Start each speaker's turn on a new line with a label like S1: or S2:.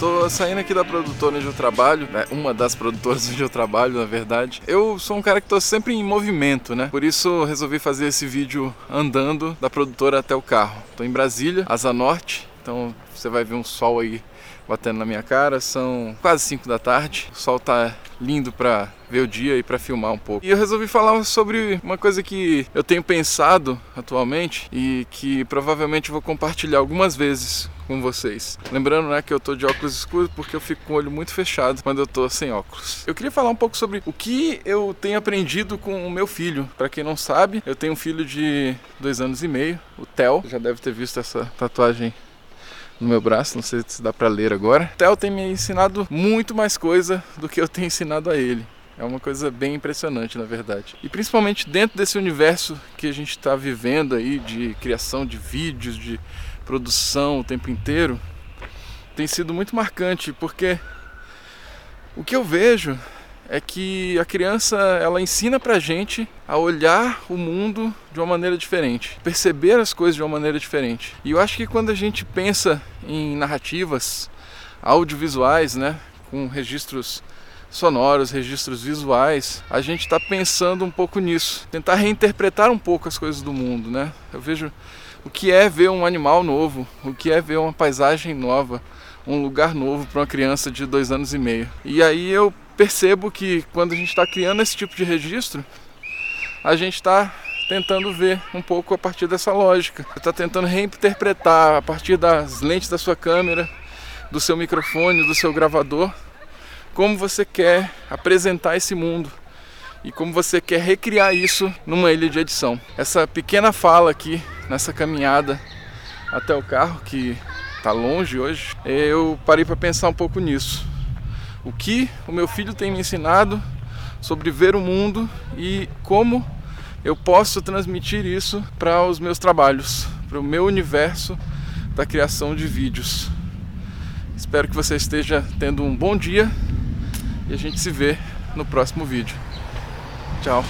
S1: Tô saindo aqui da produtora onde eu trabalho, né? uma das produtoras onde eu trabalho, na verdade. Eu sou um cara que tô sempre em movimento, né? Por isso resolvi fazer esse vídeo andando da produtora até o carro. Tô em Brasília, Asa Norte, então você vai ver um sol aí batendo na minha cara. São quase 5 da tarde. O sol tá lindo para ver o dia e para filmar um pouco. E eu resolvi falar sobre uma coisa que eu tenho pensado atualmente e que provavelmente vou compartilhar algumas vezes com vocês. Lembrando, né, que eu tô de óculos escuros porque eu fico com o olho muito fechado quando eu tô sem óculos. Eu queria falar um pouco sobre o que eu tenho aprendido com o meu filho. Para quem não sabe, eu tenho um filho de dois anos e meio, o Theo. Já deve ter visto essa tatuagem no meu braço, não sei se dá para ler agora. Theo tem me ensinado muito mais coisa do que eu tenho ensinado a ele. É uma coisa bem impressionante, na verdade. E principalmente dentro desse universo que a gente está vivendo aí de criação de vídeos, de produção o tempo inteiro, tem sido muito marcante, porque o que eu vejo é que a criança ela ensina pra gente a olhar o mundo de uma maneira diferente, perceber as coisas de uma maneira diferente. E eu acho que quando a gente pensa em narrativas audiovisuais, né, com registros sonoros, registros visuais, a gente está pensando um pouco nisso, tentar reinterpretar um pouco as coisas do mundo, né? Eu vejo o que é ver um animal novo, o que é ver uma paisagem nova, um lugar novo para uma criança de dois anos e meio. E aí eu percebo que quando a gente está criando esse tipo de registro, a gente está tentando ver um pouco a partir dessa lógica. Está tentando reinterpretar a partir das lentes da sua câmera, do seu microfone, do seu gravador, como você quer apresentar esse mundo e como você quer recriar isso numa ilha de edição. Essa pequena fala aqui nessa caminhada até o carro que está longe hoje, eu parei para pensar um pouco nisso o que o meu filho tem me ensinado sobre ver o mundo e como eu posso transmitir isso para os meus trabalhos, para o meu universo da criação de vídeos. Espero que você esteja tendo um bom dia e a gente se vê no próximo vídeo. Tchau!